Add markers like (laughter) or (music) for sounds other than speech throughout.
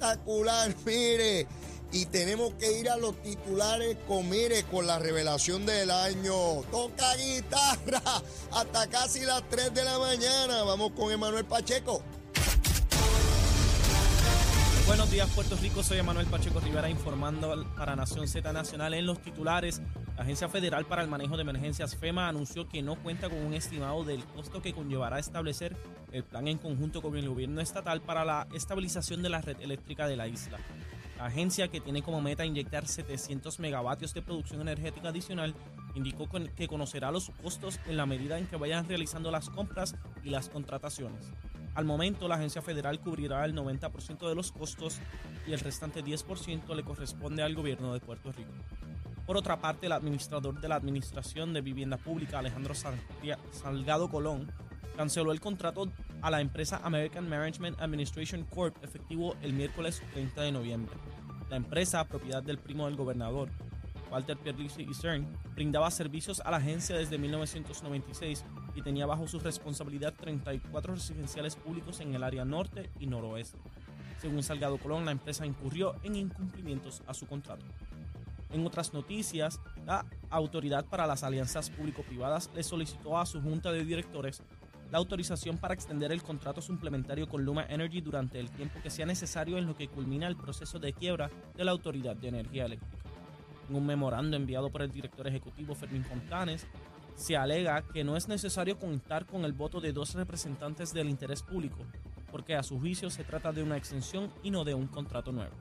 espectacular, (laughs) mire. Y tenemos que ir a los titulares con, mire, con la revelación del año. Toca guitarra (laughs) hasta casi las 3 de la mañana. Vamos con Emanuel Pacheco. Buenos días, Puerto Rico. Soy Emanuel Pacheco Rivera informando para Nación Z Nacional en los titulares. La Agencia Federal para el Manejo de Emergencias FEMA anunció que no cuenta con un estimado del costo que conllevará establecer el plan en conjunto con el gobierno estatal para la estabilización de la red eléctrica de la isla. La agencia, que tiene como meta inyectar 700 megavatios de producción energética adicional, indicó que conocerá los costos en la medida en que vayan realizando las compras y las contrataciones. Al momento, la agencia federal cubrirá el 90% de los costos y el restante 10% le corresponde al gobierno de Puerto Rico. Por otra parte, el administrador de la Administración de Vivienda Pública, Alejandro Salgado Colón, canceló el contrato a la empresa American Management Administration Corp efectivo el miércoles 30 de noviembre. La empresa, propiedad del primo del gobernador, Walter Pierluisi y CERN, brindaba servicios a la agencia desde 1996 y tenía bajo su responsabilidad 34 residenciales públicos en el área norte y noroeste. Según Salgado Colón, la empresa incurrió en incumplimientos a su contrato. En otras noticias, la Autoridad para las Alianzas Público-Privadas le solicitó a su junta de directores la autorización para extender el contrato suplementario con Luma Energy durante el tiempo que sea necesario en lo que culmina el proceso de quiebra de la Autoridad de Energía Eléctrica. En un memorando enviado por el director ejecutivo Fermín Fontanes, se alega que no es necesario contar con el voto de dos representantes del interés público, porque a su juicio se trata de una exención y no de un contrato nuevo.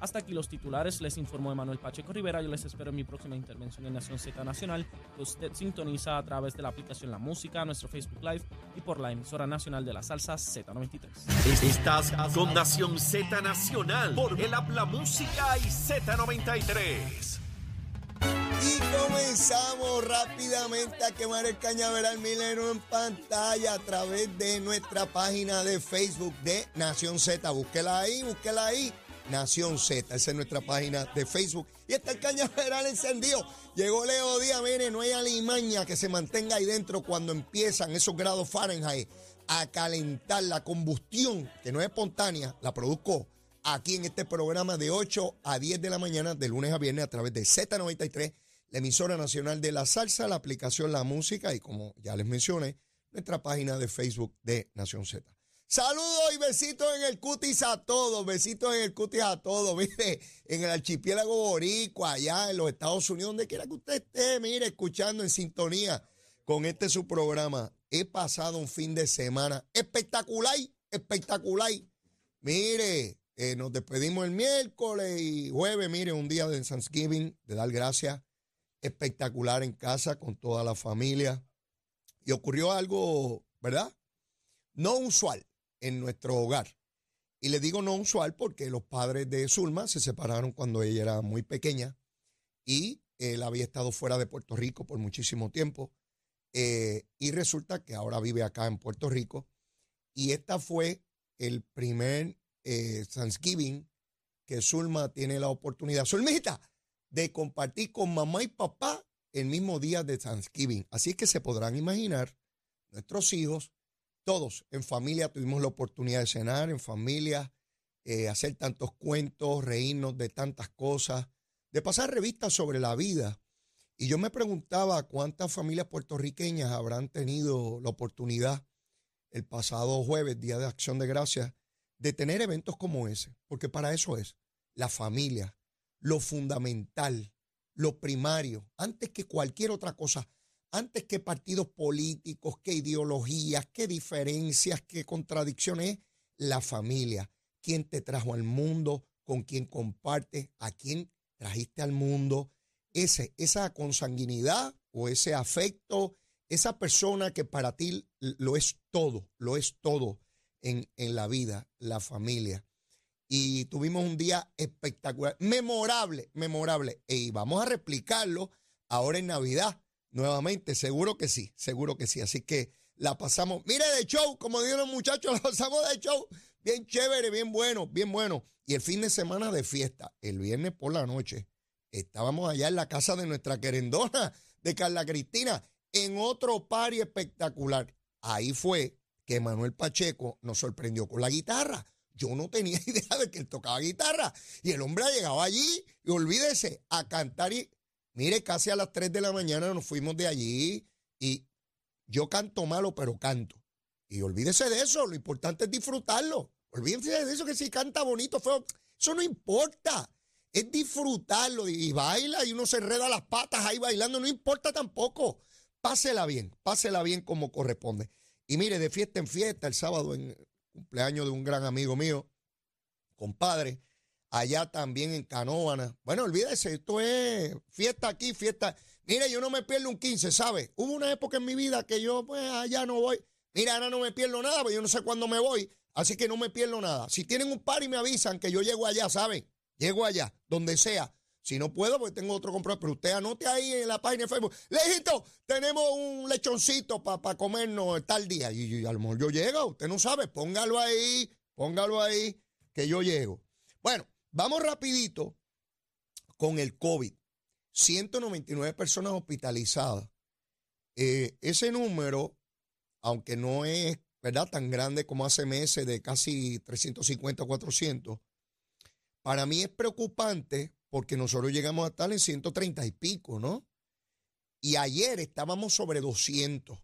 Hasta aquí los titulares, les informó Emanuel Pacheco Rivera. Yo les espero en mi próxima intervención en Nación Z Nacional, que usted sintoniza a través de la aplicación La Música, nuestro Facebook Live y por la emisora nacional de la salsa Z93. Estás con Nación Z Nacional por el Habla Música y Z93. Comenzamos rápidamente a quemar el cañaveral milero en pantalla a través de nuestra página de Facebook de Nación Z. Búsquela ahí, búsquela ahí. Nación Z. Esa es nuestra página de Facebook. Y está el cañaveral encendido. Llegó Leo Díaz, mire, no hay alimaña que se mantenga ahí dentro cuando empiezan esos grados Fahrenheit a calentar la combustión, que no es espontánea, la produzco aquí en este programa de 8 a 10 de la mañana, de lunes a viernes, a través de Z93, la emisora nacional de la salsa, la aplicación La Música y como ya les mencioné, nuestra página de Facebook de Nación Z. Saludos y besitos en el cutis a todos, besitos en el cutis a todos, (laughs) mire, en el archipiélago boricua, allá en los Estados Unidos, donde quiera que usted esté, mire, escuchando en sintonía con este su programa. He pasado un fin de semana espectacular, espectacular. Mire, eh, nos despedimos el miércoles y jueves, mire, un día de Thanksgiving, de dar gracias, espectacular en casa con toda la familia. Y ocurrió algo, ¿verdad? No usual en nuestro hogar. Y le digo no usual porque los padres de Zulma se separaron cuando ella era muy pequeña y él había estado fuera de Puerto Rico por muchísimo tiempo. Eh, y resulta que ahora vive acá en Puerto Rico. Y esta fue el primer eh, Thanksgiving que Zulma tiene la oportunidad, Zulmita, de compartir con mamá y papá el mismo día de Thanksgiving. Así es que se podrán imaginar nuestros hijos todos en familia tuvimos la oportunidad de cenar, en familia, eh, hacer tantos cuentos, reírnos de tantas cosas, de pasar revistas sobre la vida. Y yo me preguntaba cuántas familias puertorriqueñas habrán tenido la oportunidad el pasado jueves, Día de Acción de Gracias, de tener eventos como ese, porque para eso es la familia, lo fundamental, lo primario, antes que cualquier otra cosa antes que partidos políticos, que ideologías, qué diferencias, qué contradicciones, la familia. ¿Quién te trajo al mundo? ¿Con quién compartes? ¿A quién trajiste al mundo? Ese, esa consanguinidad o ese afecto, esa persona que para ti lo es todo, lo es todo en, en la vida, la familia. Y tuvimos un día espectacular, memorable, memorable. Y vamos a replicarlo ahora en Navidad nuevamente, seguro que sí, seguro que sí. Así que la pasamos, mire de show, como dijeron los muchachos, (laughs) la pasamos de show, bien chévere, bien bueno, bien bueno. Y el fin de semana de fiesta, el viernes por la noche, estábamos allá en la casa de nuestra querendona, de Carla Cristina, en otro party espectacular. Ahí fue que Manuel Pacheco nos sorprendió con la guitarra. Yo no tenía (laughs) idea de que él tocaba guitarra. Y el hombre ha llegado allí y olvídese a cantar. Y mire, casi a las 3 de la mañana nos fuimos de allí y yo canto malo, pero canto. Y olvídese de eso, lo importante es disfrutarlo. Olvídense de eso, que si canta bonito, feo, eso no importa. Es disfrutarlo y baila y uno se enreda las patas ahí bailando, no importa tampoco. Pásela bien, pásela bien como corresponde. Y mire, de fiesta en fiesta, el sábado en cumpleaños de un gran amigo mío, compadre, allá también en Canóvana. Bueno, olvídese, esto es fiesta aquí, fiesta. Mire, yo no me pierdo un 15, ¿sabe? Hubo una época en mi vida que yo, pues, allá no voy. Mira, ahora no me pierdo nada, porque yo no sé cuándo me voy, así que no me pierdo nada. Si tienen un par y me avisan que yo llego allá, ¿saben? Llego allá, donde sea. Si no puedo, pues tengo otro comprar. Pero usted anote ahí en la página de Facebook. Lejito, tenemos un lechoncito para comernos tal día. Y, y, a lo yo llego, usted no sabe. Póngalo ahí, póngalo ahí, que yo llego. Bueno, vamos rapidito con el COVID. 199 personas hospitalizadas. Eh, ese número, aunque no es ¿verdad? tan grande como hace meses de casi 350 400, para mí es preocupante porque nosotros llegamos a estar en 130 y pico, ¿no? Y ayer estábamos sobre 200.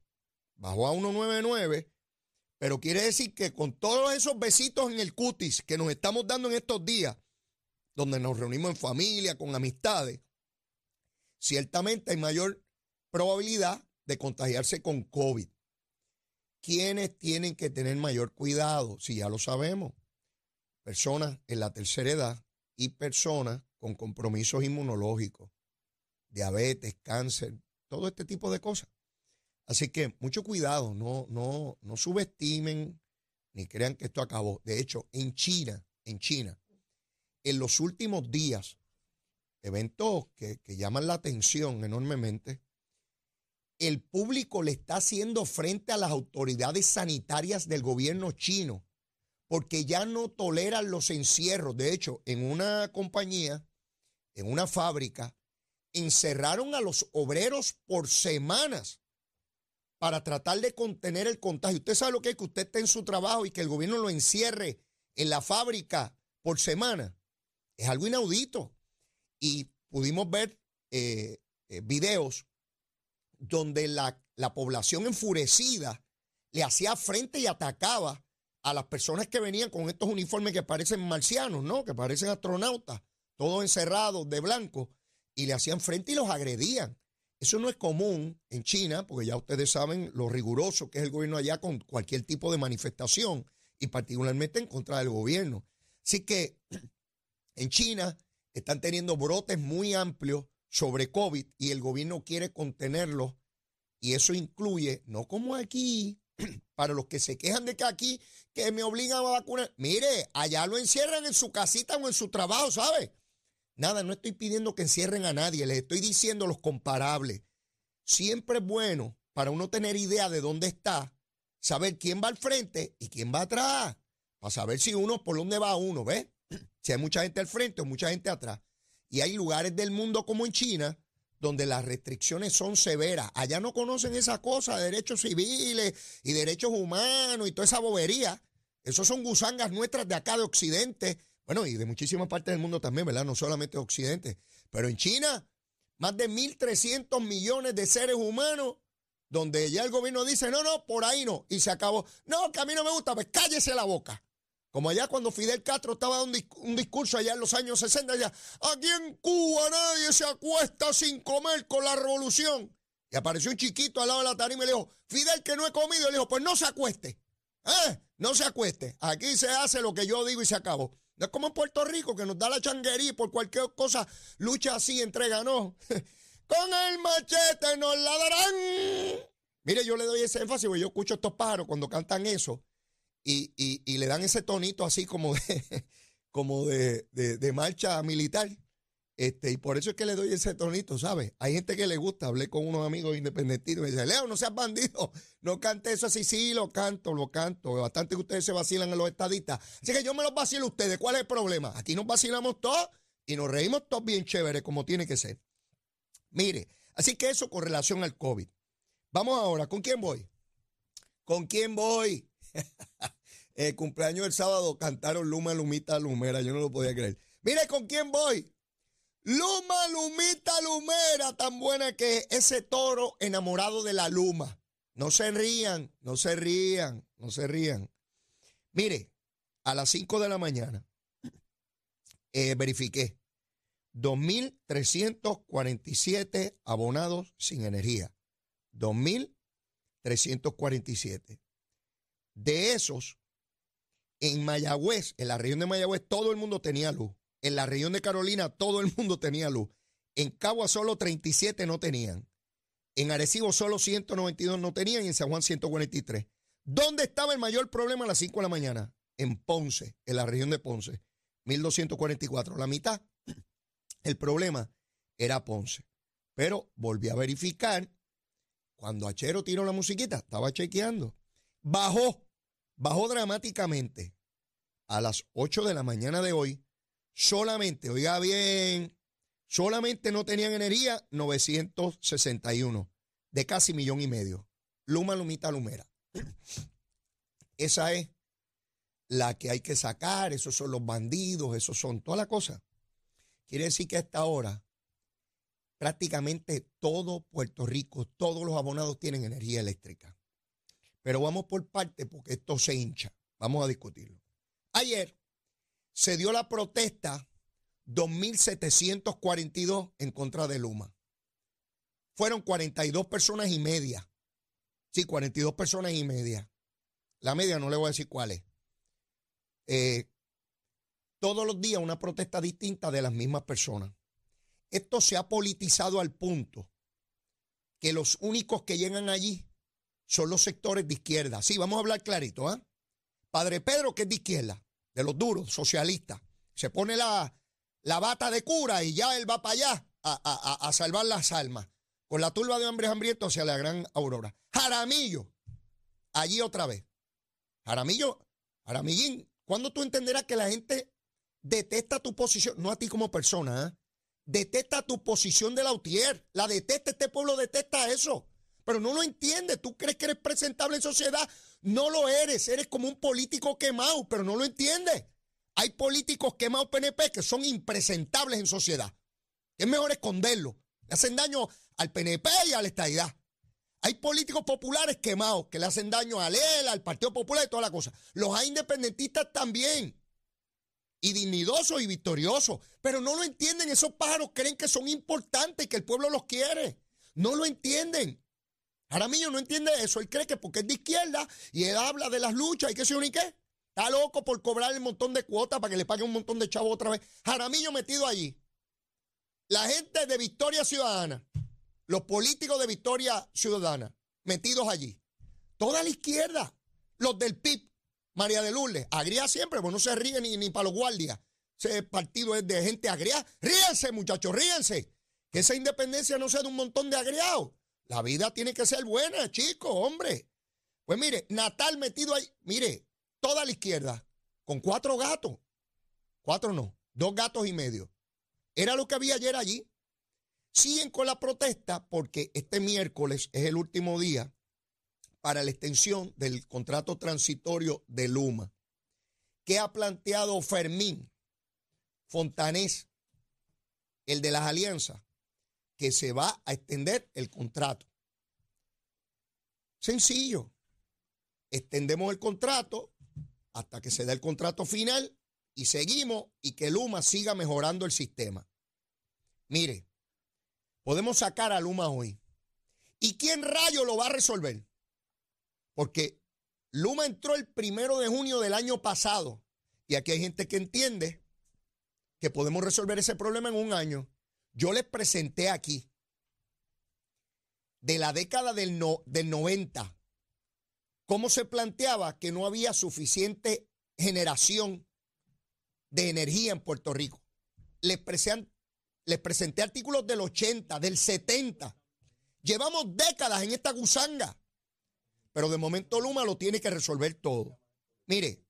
Bajó a 199, pero quiere decir que con todos esos besitos en el cutis que nos estamos dando en estos días, donde nos reunimos en familia, con amistades, ciertamente hay mayor probabilidad de contagiarse con COVID. ¿Quiénes tienen que tener mayor cuidado? Si ya lo sabemos, personas en la tercera edad y personas con compromisos inmunológicos, diabetes, cáncer, todo este tipo de cosas. Así que mucho cuidado, no, no, no subestimen ni crean que esto acabó. De hecho, en China, en China, en los últimos días, eventos que, que llaman la atención enormemente, el público le está haciendo frente a las autoridades sanitarias del gobierno chino porque ya no toleran los encierros. De hecho, en una compañía en una fábrica, encerraron a los obreros por semanas para tratar de contener el contagio. Usted sabe lo que es que usted esté en su trabajo y que el gobierno lo encierre en la fábrica por semana. Es algo inaudito. Y pudimos ver eh, eh, videos donde la, la población enfurecida le hacía frente y atacaba a las personas que venían con estos uniformes que parecen marcianos, ¿no? Que parecen astronautas todos encerrados de blanco, y le hacían frente y los agredían. Eso no es común en China, porque ya ustedes saben lo riguroso que es el gobierno allá con cualquier tipo de manifestación, y particularmente en contra del gobierno. Así que en China están teniendo brotes muy amplios sobre COVID y el gobierno quiere contenerlos, y eso incluye, no como aquí, (clears throat) para los que se quejan de que aquí, que me obligan a vacunar, mire, allá lo encierran en su casita o en su trabajo, ¿sabe? Nada, no estoy pidiendo que encierren a nadie, les estoy diciendo los comparables. Siempre es bueno para uno tener idea de dónde está, saber quién va al frente y quién va atrás, para saber si uno, por dónde va uno, ¿ves? (clears throat) Si hay mucha gente al frente o mucha gente atrás. Y hay lugares del mundo como en China donde las restricciones son severas. Allá no conocen esa cosa, derechos civiles y derechos humanos y toda esa bobería. Esos son gusangas nuestras de acá de Occidente bueno, y de muchísimas partes del mundo también, ¿verdad? No solamente Occidente. Pero en China, más de 1.300 millones de seres humanos, donde ya el gobierno dice, no, no, por ahí no. Y se acabó. No, que a mí no me gusta, pues cállese la boca. Como allá cuando Fidel Castro estaba dando un discurso allá en los años 60, allá, aquí en Cuba nadie se acuesta sin comer con la revolución. Y apareció un chiquito al lado de la tarima y le dijo, Fidel que no he comido. Y le dijo, pues no se acueste. ¿Eh? No se acueste. Aquí se hace lo que yo digo y se acabó. No es como en Puerto Rico que nos da la changuería y por cualquier cosa lucha así, entrega, no. (laughs) Con el machete nos la darán. Mire, yo le doy ese énfasis porque yo escucho estos pájaros cuando cantan eso y, le dan ese tonito así como de, (laughs) como de- de marcha militar. Este, y por eso es que le doy ese tonito, ¿sabes? Hay gente que le gusta. Hablé con unos amigos independentistas y me dice, Leo, no seas bandido. No cante eso así. Sí, lo canto, lo canto. Bastante que ustedes se vacilan en los estadistas. Así que yo me los vacilo a ustedes. ¿Cuál es el problema? Aquí nos vacilamos todos y nos reímos todos bien chévere, como tiene que ser. Mire, así que eso con relación al COVID. Vamos ahora, ¿con quién voy? ¿Con quién voy? (laughs) El cumpleaños del sábado cantaron Luma, Lumita, Lumera. Yo no lo podía creer. Mire, ¿con quién voy? Luma, Lumita, Lumera. Tan buena que ese toro enamorado de la Luma. No se rían, no se rían, no se rían. Mire, a las 5 de la mañana eh, verifiqué 2.347 abonados sin energía. 2.347. De esos, en Mayagüez, en la región de Mayagüez, todo el mundo tenía luz. En la región de Carolina, todo el mundo tenía luz. En Cagua solo 37 no tenían. En Arecibo solo 192 no tenían y en San Juan 143. ¿Dónde estaba el mayor problema a las 5 de la mañana? En Ponce, en la región de Ponce. 1244. La mitad. (clears throat) El problema era Ponce. Pero volví a verificar. Cuando Achero tiró la musiquita, estaba chequeando. Bajó, bajó dramáticamente. A las 8 de la mañana de hoy, solamente, oiga bien, solamente no tenían energía 961, de casi millón y medio. Luma, Lumita, Lumera. (clears throat) Esa es la que hay que sacar, esos son los bandidos, esos son toda la cosa. Quiere decir que a esta hora prácticamente todo Puerto Rico, todos los abonados tienen energía eléctrica. Pero vamos por parte porque esto se hincha. Vamos a discutirlo. Ayer se dio la protesta 2742 en contra de Luma. Fueron 42 personas y media. Sí, 42 personas y media. La media no le voy a decir cuál es. Eh, todos los días una protesta distinta de las mismas personas. Esto se ha politizado al punto que los únicos que llegan allí son los sectores de izquierda. Sí, vamos a hablar clarito, ¿ah? Padre Pedro, que es de izquierda, de los duros, socialistas. Se pone la, la bata de cura y ya él va para allá a, a- a- salvar las almas. Con la turba de hombres hambrientos hacia la gran aurora. Jaramillo, allí otra vez. Jaramillo, Jaramillín, ¿cuándo tú entenderás que la gente detesta tu posición? No a ti como persona, ¿ah? Detesta tu posición de la UTIER. La detesta, este pueblo detesta eso. Pero no lo entiende. Tú crees que eres presentable en sociedad. No lo eres. Eres como un político quemado, pero no lo entiendes. Hay políticos quemados PNP que son impresentables en sociedad. Es mejor esconderlo. Le hacen daño al PNP y a la estadidad. Hay políticos populares quemados que le hacen daño a él, al Partido Popular y toda la cosa. Los hay independentistas también. Y dignidosos y victoriosos. Pero no lo entienden. Esos pájaros creen que son importantes y que el pueblo los quiere. No lo entienden. Jaramillo no entiende eso. Él cree que porque es de izquierda y él habla de las luchas y qué sé yo ni qué. Está loco por cobrar un montón de cuotas para que le paguen un montón de chavos otra vez. Jaramillo metido allí. La gente de Victoria Ciudadana, los políticos de Victoria Ciudadana, metidos allí. Toda la izquierda, los del PIB, María de Lourdes, agria siempre, pues no se ríe ni, ni para los guardias. Ese partido es de gente agria. Ríense, muchachos, ríense. Que esa independencia no sea de un montón de agriados. La vida tiene que ser buena, chicos, hombre. Pues mire, Natal metido ahí, mire, toda la izquierda, con cuatro gatos. Cuatro no, dos gatos y medio. Era lo que había ayer allí. Siguen con la protesta porque este miércoles es el último día para la extensión del contrato transitorio de Luma. ¿Qué ha planteado Fermín Fontanés, el de las alianzas? Que se va a extender el contrato. Sencillo. Extendemos el contrato hasta que se dé el contrato final y seguimos y que Luma siga mejorando el sistema. Mire, podemos sacar a Luma hoy. ¿Y quién rayo lo va a resolver? Porque Luma entró el primero de junio del año pasado y aquí hay gente que entiende que podemos resolver ese problema en un año. Yo les presenté aquí de la década del, no- del 90 cómo se planteaba que no había suficiente generación de energía en Puerto Rico. Les, les presenté artículos del 80, del 70. Llevamos décadas en esta gusanga. Pero de momento Luma lo tiene que resolver todo. Mire,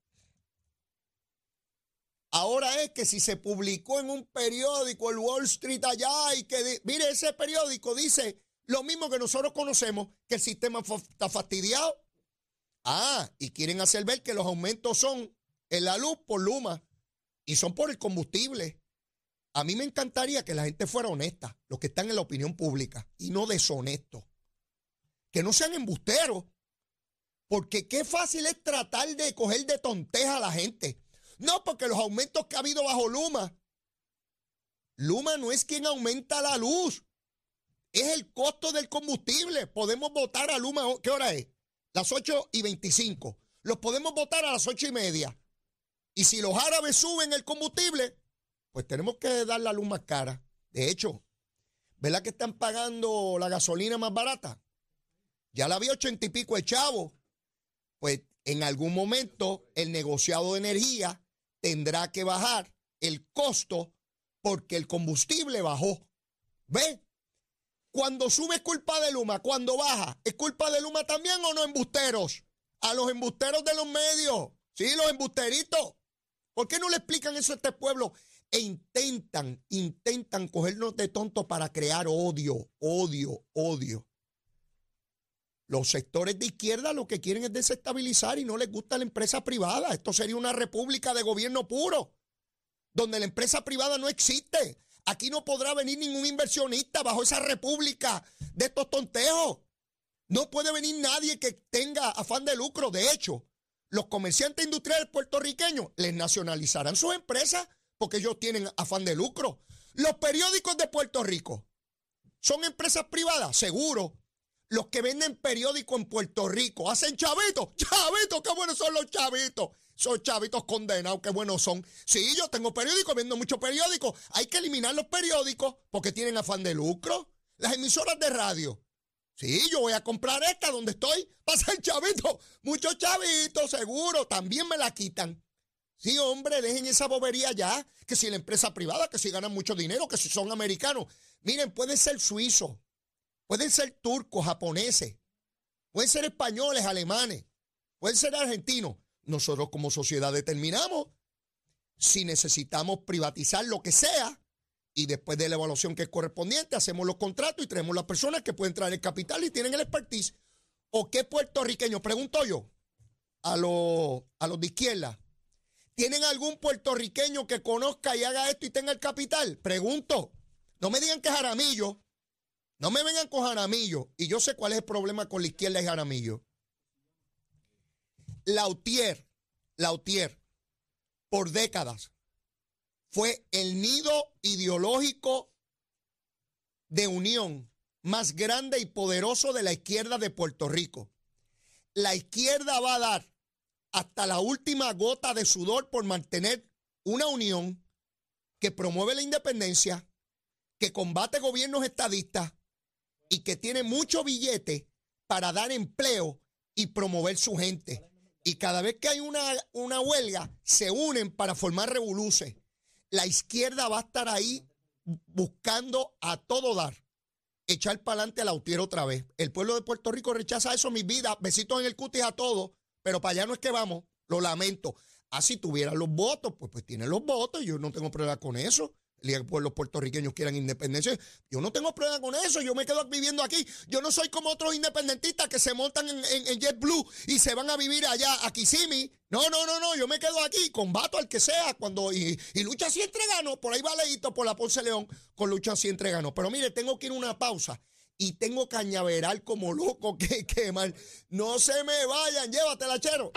ahora es que si se publicó en un periódico, el Wall Street allá, y que, mire, ese periódico dice lo mismo que nosotros conocemos, que el sistema está fastidiado. Ah, y quieren hacer ver que los aumentos son en la luz por Luma y son por el combustible. A mí me encantaría que la gente fuera honesta, los que están en la opinión pública, y no deshonestos. Que no sean embusteros. Porque qué fácil es tratar de coger de tonteja a la gente. No, porque los aumentos que ha habido bajo Luma. Luma no es quien aumenta la luz. Es el costo del combustible. Podemos votar a Luma. ¿Qué hora es? Las 8 y 25. Los podemos votar a las 8 y media. Y si los árabes suben el combustible, pues tenemos que dar la luz más cara. De hecho, ¿verdad que están pagando la gasolina más barata? Ya la había ochenta y pico de chavo. Pues en algún momento el negociado de energía tendrá que bajar el costo porque el combustible bajó. ¿Ve? Cuando sube es culpa de Luma, cuando baja, ¿es culpa de Luma también o no embusteros? A los embusteros de los medios, sí, los embusteritos. ¿Por qué no le explican eso a este pueblo? E intentan, intentan cogernos de tonto para crear odio, odio, odio. Los sectores de izquierda lo que quieren es desestabilizar y no les gusta la empresa privada. Esto sería una república de gobierno puro, donde la empresa privada no existe. Aquí no podrá venir ningún inversionista bajo esa república de estos tonteos. No puede venir nadie que tenga afán de lucro. De hecho, los comerciantes industriales puertorriqueños les nacionalizarán sus empresas porque ellos tienen afán de lucro. Los periódicos de Puerto Rico son empresas privadas, seguro. Los que venden periódicos en Puerto Rico hacen chavitos. Chavitos, qué buenos son los chavitos. Son chavitos condenados, qué buenos son. Sí, yo tengo periódicos, vendo muchos periódicos. Hay que eliminar los periódicos porque tienen afán de lucro. Las emisoras de radio. Sí, yo voy a comprar esta donde estoy. Pasa el chavito. Muchos chavitos, seguro. También me la quitan. Sí, hombre, dejen esa bobería ya. Que si la empresa privada, que si ganan mucho dinero, que si son americanos. Miren, pueden ser suizos, pueden ser turcos, japoneses, pueden ser españoles, alemanes, pueden ser argentinos. Nosotros como sociedad determinamos si necesitamos privatizar lo que sea y después de la evaluación que es correspondiente hacemos los contratos y tenemos las personas que pueden traer el capital y tienen el expertise. ¿O qué puertorriqueño? Pregunto yo a los, a los de izquierda ¿Tienen algún puertorriqueño que conozca y haga esto y tenga el capital? Pregunto. No me digan que Jaramillo. No me vengan con Jaramillo. Y yo sé cuál es el problema con la izquierda de Jaramillo. Lautier, Lautier, por décadas, fue el nido ideológico de unión más grande y poderoso de la izquierda de Puerto Rico. La izquierda va a dar hasta la última gota de sudor por mantener una unión que promueve la independencia, que combate gobiernos estadistas y que tiene mucho billete para dar empleo y promover su gente. Y cada vez que hay una, una huelga, se unen para formar revoluciones. La izquierda va a estar ahí buscando a todo dar, echar para adelante a la otra vez. El pueblo de Puerto Rico rechaza eso, mi vida. Besitos en el cutis a todos. Pero para allá no es que vamos, lo lamento. Ah, si tuvieran los votos, pues, pues tienen los votos, yo no tengo problema con eso. Pues los puertorriqueños quieran independencia. Yo no tengo problema con eso, yo me quedo viviendo aquí. Yo no soy como otros independentistas que se montan en, en, JetBlue y se van a vivir allá a Kissimmee. No, no, no, no, yo me quedo aquí, combato al que sea, cuando y, lucha si entregano, por ahí va leíto por la Ponce León con lucha si entregano. Pero mire, tengo que ir a una pausa y tengo cañaveral como loco que quemar. No se me vayan, llévatela, chero.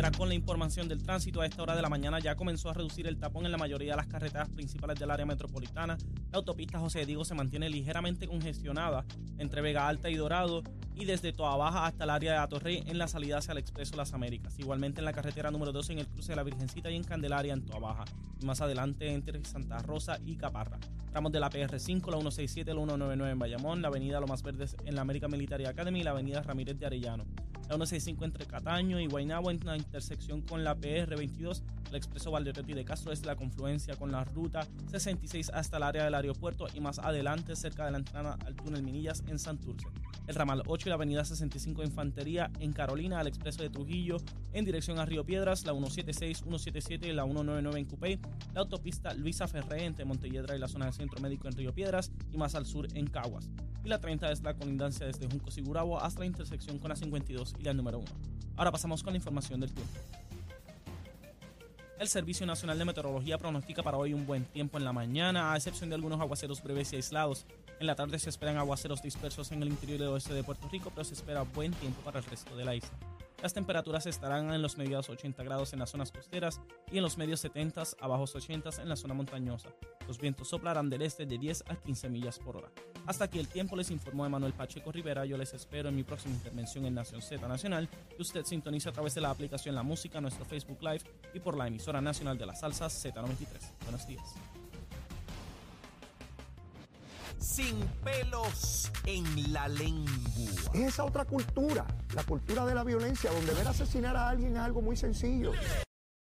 Con la información del tránsito. A esta hora de la mañana ya comenzó a reducir el tapón en la mayoría de las carreteras principales del área metropolitana. La autopista José Diego se mantiene ligeramente congestionada entre Vega Alta y Dorado y desde Toa Baja hasta el área de Atorrey en la salida hacia el Expreso Las Américas. Igualmente en la carretera número 12 en el cruce de la Virgencita y en Candelaria en Toa Baja. Más adelante entre Santa Rosa y Caparra. Tramos de la PR5, la 167, la 199 en Bayamón, la avenida Lomas Verdes en la América Military Academy y la avenida Ramírez de Arellano. La 165 entre Cataño y Guaynabo en la intersección con la PR22, el expreso Valderetti de Castro es la confluencia con la ruta 66 hasta el área del aeropuerto y más adelante cerca de la entrada al túnel Minillas en Santurce. El ramal 8 y la avenida 65 Infantería en Carolina, el expreso de Trujillo en dirección a Río Piedras, la 176, 177 y la 199 en Cupey, la autopista Luisa Ferré entre Montelledra y la zona del Centro Médico en Río Piedras y más al sur en Caguas y la 30 es la colindancia desde Junco Sigurabo hasta la intersección con la 52 y la número 1. Ahora pasamos con la información del tiempo. El Servicio Nacional de Meteorología pronostica para hoy un buen tiempo en la mañana, a excepción de algunos aguaceros breves y aislados. En la tarde se esperan aguaceros dispersos en el interior y oeste de Puerto Rico, pero se espera buen tiempo para el resto de la isla. Las temperaturas estarán en los medios 80 grados en las zonas costeras y en los medios 70 a bajos 80 en la zona montañosa. Los vientos soplarán del este de 10 a 15 millas por hora. Hasta aquí el tiempo les informó Emanuel Pacheco Rivera. Yo les espero en mi próxima intervención en Nación Z Nacional, que usted sintoniza a través de la aplicación La Música, nuestro Facebook Live y por la emisora nacional de la salsa Z93. Buenos días. Sin pelos en la lengua. Es esa otra cultura, la cultura de la violencia, donde ver asesinar a alguien es algo muy sencillo.